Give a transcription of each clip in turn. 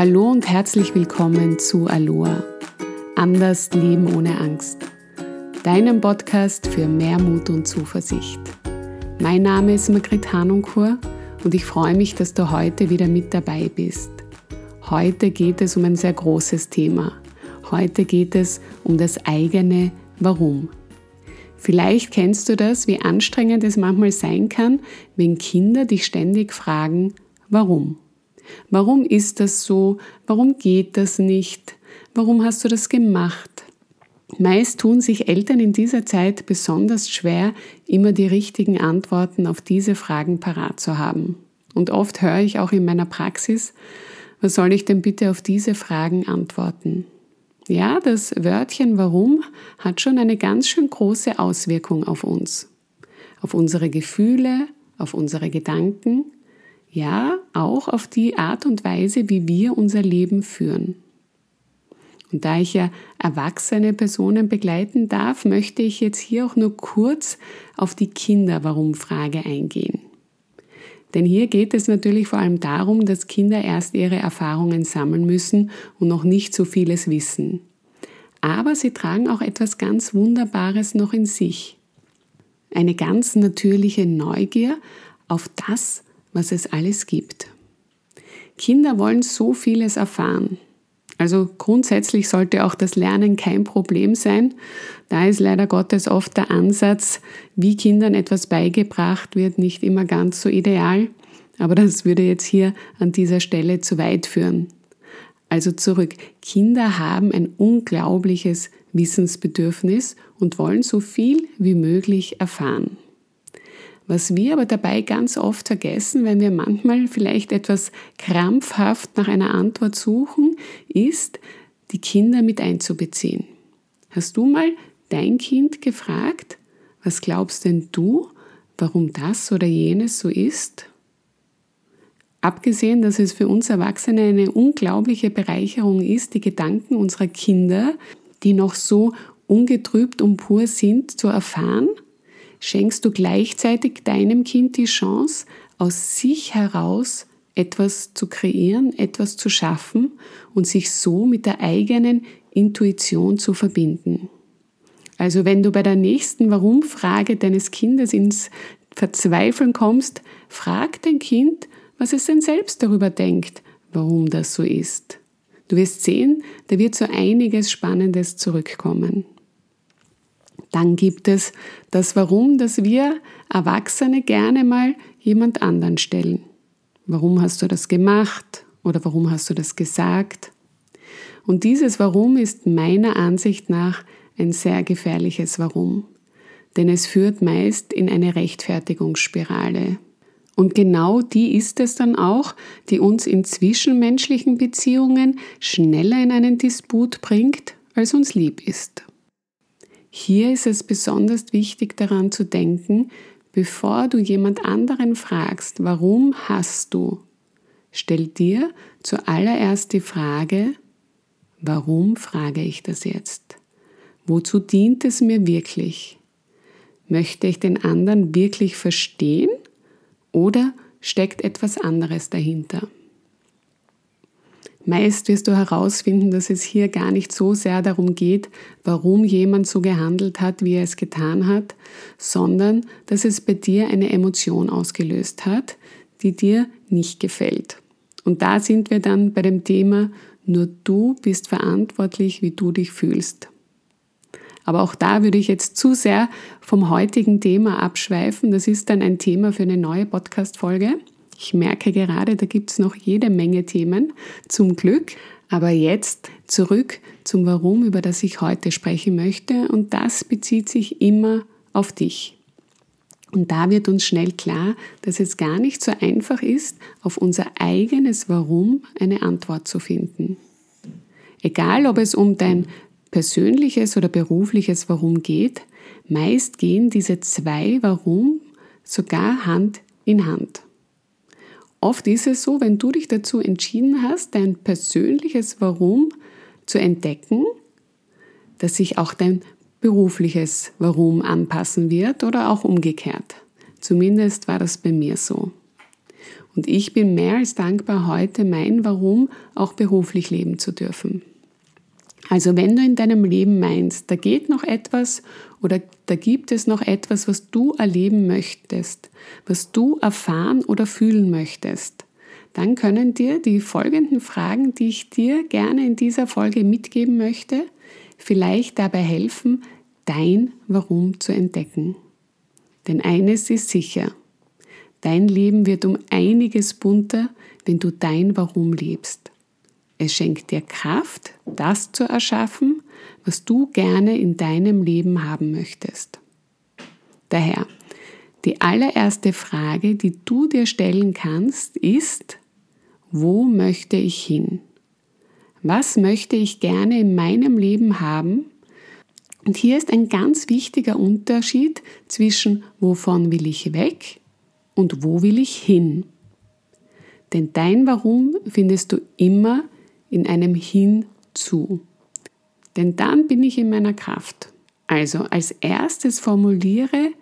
Hallo und herzlich willkommen zu Aloha. Anders Leben ohne Angst. Deinem Podcast für mehr Mut und Zuversicht. Mein Name ist Margrit Hanunkur und ich freue mich, dass du heute wieder mit dabei bist. Heute geht es um ein sehr großes Thema. Heute geht es um das eigene Warum. Vielleicht kennst du das, wie anstrengend es manchmal sein kann, wenn Kinder dich ständig fragen, warum. Warum ist das so? Warum geht das nicht? Warum hast du das gemacht? Meist tun sich Eltern in dieser Zeit besonders schwer, immer die richtigen Antworten auf diese Fragen parat zu haben. Und oft höre ich auch in meiner Praxis, was soll ich denn bitte auf diese Fragen antworten? Ja, das Wörtchen warum hat schon eine ganz schön große Auswirkung auf uns, auf unsere Gefühle, auf unsere Gedanken, ja, auch auf die Art und Weise, wie wir unser Leben führen. Und da ich ja erwachsene Personen begleiten darf, möchte ich jetzt hier auch nur kurz auf die Kinder-Warum-Frage eingehen. Denn hier geht es natürlich vor allem darum, dass Kinder erst ihre Erfahrungen sammeln müssen und noch nicht so vieles wissen. Aber sie tragen auch etwas ganz Wunderbares noch in sich. Eine ganz natürliche Neugier auf das, was es alles gibt. Kinder wollen so vieles erfahren. Also grundsätzlich sollte auch das Lernen kein Problem sein. Da ist leider Gottes oft der Ansatz, wie Kindern etwas beigebracht wird, nicht immer ganz so ideal. Aber das würde jetzt hier an dieser Stelle zu weit führen. Also zurück. Kinder haben ein unglaubliches Wissensbedürfnis und wollen so viel wie möglich erfahren. Was wir aber dabei ganz oft vergessen, wenn wir manchmal vielleicht etwas krampfhaft nach einer Antwort suchen, ist, die Kinder mit einzubeziehen. Hast du mal dein Kind gefragt, was glaubst denn du, warum das oder jenes so ist? Abgesehen, dass es für uns Erwachsene eine unglaubliche Bereicherung ist, die Gedanken unserer Kinder, die noch so ungetrübt und pur sind, zu erfahren, schenkst du gleichzeitig deinem Kind die Chance, aus sich heraus etwas zu kreieren, etwas zu schaffen und sich so mit der eigenen Intuition zu verbinden. Also wenn du bei der nächsten Warum-Frage deines Kindes ins Verzweifeln kommst, frag dein Kind, was es denn selbst darüber denkt, warum das so ist. Du wirst sehen, da wird so einiges Spannendes zurückkommen. Dann gibt es das Warum, das wir Erwachsene gerne mal jemand anderen stellen. Warum hast du das gemacht oder warum hast du das gesagt? Und dieses Warum ist meiner Ansicht nach ein sehr gefährliches Warum, denn es führt meist in eine Rechtfertigungsspirale. Und genau die ist es dann auch, die uns in zwischenmenschlichen Beziehungen schneller in einen Disput bringt, als uns lieb ist. Hier ist es besonders wichtig daran zu denken, bevor du jemand anderen fragst, warum hast du, stell dir zuallererst die Frage, warum frage ich das jetzt? Wozu dient es mir wirklich? Möchte ich den anderen wirklich verstehen oder steckt etwas anderes dahinter? Meist wirst du herausfinden, dass es hier gar nicht so sehr darum geht, warum jemand so gehandelt hat, wie er es getan hat, sondern dass es bei dir eine Emotion ausgelöst hat, die dir nicht gefällt. Und da sind wir dann bei dem Thema, nur du bist verantwortlich, wie du dich fühlst. Aber auch da würde ich jetzt zu sehr vom heutigen Thema abschweifen. Das ist dann ein Thema für eine neue Podcast-Folge. Ich merke gerade, da gibt es noch jede Menge Themen, zum Glück. Aber jetzt zurück zum Warum, über das ich heute sprechen möchte. Und das bezieht sich immer auf dich. Und da wird uns schnell klar, dass es gar nicht so einfach ist, auf unser eigenes Warum eine Antwort zu finden. Egal, ob es um dein persönliches oder berufliches Warum geht, meist gehen diese zwei Warum sogar Hand in Hand. Oft ist es so, wenn du dich dazu entschieden hast, dein persönliches Warum zu entdecken, dass sich auch dein berufliches Warum anpassen wird oder auch umgekehrt. Zumindest war das bei mir so. Und ich bin mehr als dankbar, heute mein Warum auch beruflich leben zu dürfen. Also wenn du in deinem Leben meinst, da geht noch etwas oder da gibt es noch etwas, was du erleben möchtest, was du erfahren oder fühlen möchtest, dann können dir die folgenden Fragen, die ich dir gerne in dieser Folge mitgeben möchte, vielleicht dabei helfen, dein Warum zu entdecken. Denn eines ist sicher, dein Leben wird um einiges bunter, wenn du dein Warum lebst. Es schenkt dir Kraft, das zu erschaffen, was du gerne in deinem Leben haben möchtest. Daher, die allererste Frage, die du dir stellen kannst, ist, wo möchte ich hin? Was möchte ich gerne in meinem Leben haben? Und hier ist ein ganz wichtiger Unterschied zwischen wovon will ich weg und wo will ich hin. Denn dein Warum findest du immer in einem Hinzu. Denn dann bin ich in meiner Kraft. Also als erstes formuliere,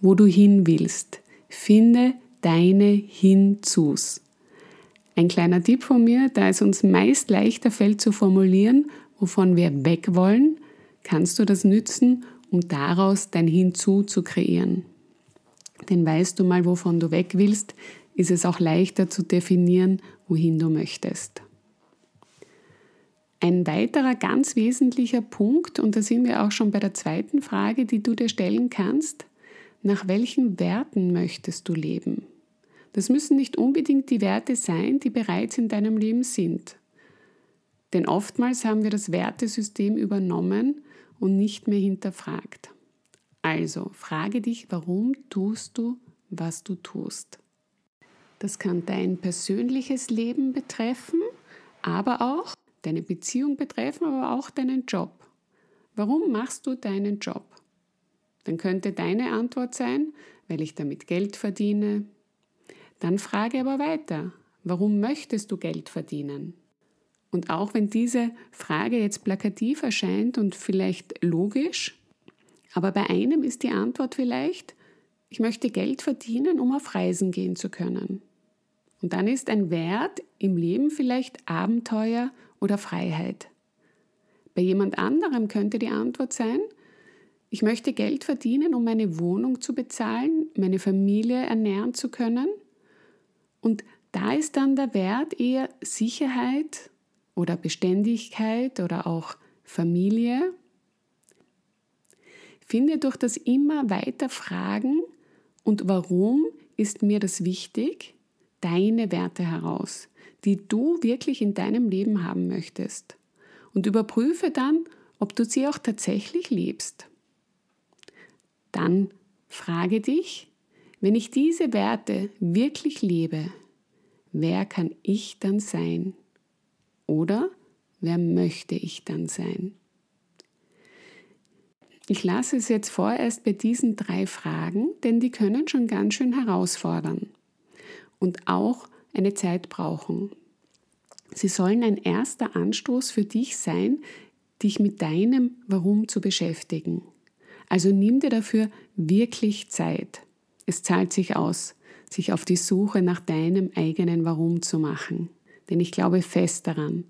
wo du hin willst. Finde deine Hinzus. Ein kleiner Tipp von mir, da es uns meist leichter fällt zu formulieren, wovon wir weg wollen, kannst du das nützen, um daraus dein Hinzu zu kreieren. Denn weißt du mal, wovon du weg willst, ist es auch leichter zu definieren, wohin du möchtest. Ein weiterer ganz wesentlicher Punkt, und da sind wir auch schon bei der zweiten Frage, die du dir stellen kannst, nach welchen Werten möchtest du leben? Das müssen nicht unbedingt die Werte sein, die bereits in deinem Leben sind. Denn oftmals haben wir das Wertesystem übernommen und nicht mehr hinterfragt. Also frage dich, warum tust du, was du tust. Das kann dein persönliches Leben betreffen, aber auch deine Beziehung betreffen, aber auch deinen Job. Warum machst du deinen Job? Dann könnte deine Antwort sein, weil ich damit Geld verdiene, dann frage aber weiter, warum möchtest du Geld verdienen? Und auch wenn diese Frage jetzt plakativ erscheint und vielleicht logisch, aber bei einem ist die Antwort vielleicht, ich möchte Geld verdienen, um auf Reisen gehen zu können. Und dann ist ein Wert im Leben vielleicht Abenteuer oder Freiheit. Bei jemand anderem könnte die Antwort sein, ich möchte Geld verdienen, um meine Wohnung zu bezahlen, meine Familie ernähren zu können und da ist dann der Wert eher Sicherheit oder Beständigkeit oder auch Familie. Finde durch das immer weiter Fragen und warum ist mir das wichtig, deine Werte heraus, die du wirklich in deinem Leben haben möchtest. Und überprüfe dann, ob du sie auch tatsächlich lebst. Dann frage dich, wenn ich diese Werte wirklich lebe, wer kann ich dann sein? Oder wer möchte ich dann sein? Ich lasse es jetzt vorerst bei diesen drei Fragen, denn die können schon ganz schön herausfordern und auch eine Zeit brauchen. Sie sollen ein erster Anstoß für dich sein, dich mit deinem Warum zu beschäftigen. Also nimm dir dafür wirklich Zeit. Es zahlt sich aus, sich auf die Suche nach deinem eigenen Warum zu machen. Denn ich glaube fest daran,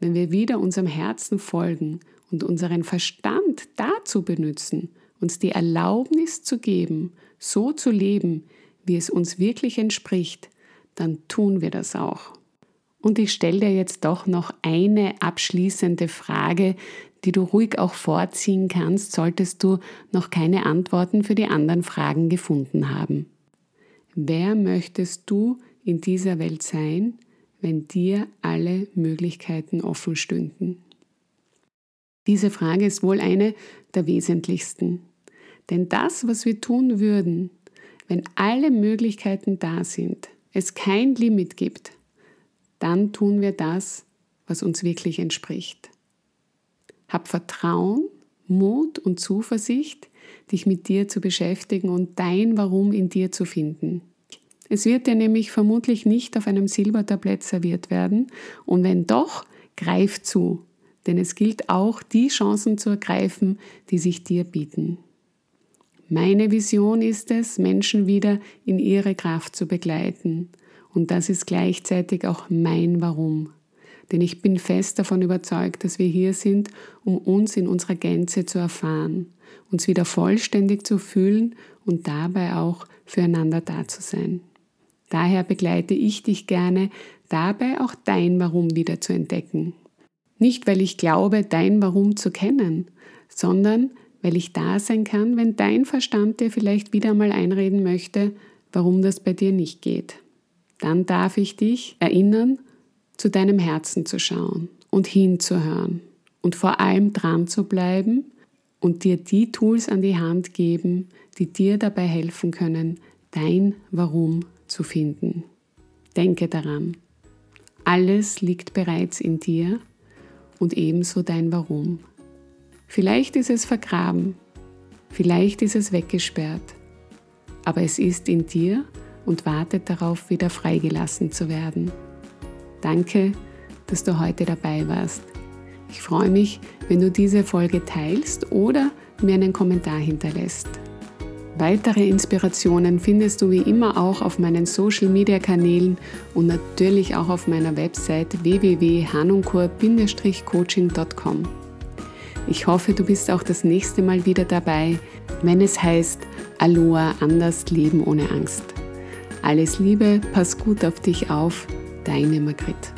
wenn wir wieder unserem Herzen folgen und unseren Verstand dazu benutzen, uns die Erlaubnis zu geben, so zu leben, wie es uns wirklich entspricht, dann tun wir das auch. Und ich stelle dir jetzt doch noch eine abschließende Frage, die du ruhig auch vorziehen kannst, solltest du noch keine Antworten für die anderen Fragen gefunden haben. Wer möchtest du in dieser Welt sein, wenn dir alle Möglichkeiten offen stünden? Diese Frage ist wohl eine der wesentlichsten. Denn das, was wir tun würden, wenn alle Möglichkeiten da sind, es kein Limit gibt, dann tun wir das, was uns wirklich entspricht. Hab Vertrauen, Mut und Zuversicht, dich mit dir zu beschäftigen und dein Warum in dir zu finden. Es wird dir nämlich vermutlich nicht auf einem Silbertablett serviert werden und wenn doch, greif zu, denn es gilt auch, die Chancen zu ergreifen, die sich dir bieten. Meine Vision ist es, Menschen wieder in ihre Kraft zu begleiten Und das ist gleichzeitig auch mein Warum. Denn ich bin fest davon überzeugt, dass wir hier sind, um uns in unserer Gänze zu erfahren, uns wieder vollständig zu fühlen und dabei auch füreinander da zu sein. Daher begleite ich dich gerne dabei auch dein Warum wieder zu entdecken. Nicht, weil ich glaube, dein Warum zu kennen, sondern weil ich da sein kann, wenn dein Verstand dir vielleicht wieder mal einreden möchte, warum das bei dir nicht geht. Dann darf ich dich erinnern, zu deinem Herzen zu schauen und hinzuhören und vor allem dran zu bleiben und dir die Tools an die Hand geben, die dir dabei helfen können, dein Warum zu finden. Denke daran, alles liegt bereits in dir und ebenso dein Warum. Vielleicht ist es vergraben, vielleicht ist es weggesperrt, aber es ist in dir und wartet darauf, wieder freigelassen zu werden. Danke, dass du heute dabei warst. Ich freue mich, wenn du diese Folge teilst oder mir einen Kommentar hinterlässt. Weitere Inspirationen findest du wie immer auch auf meinen Social Media Kanälen und natürlich auch auf meiner Website www.hanunkur-coaching.com. Ich hoffe, du bist auch das nächste Mal wieder dabei, wenn es heißt Aloha anders leben ohne Angst. Alles Liebe, pass gut auf dich auf, deine Margrit.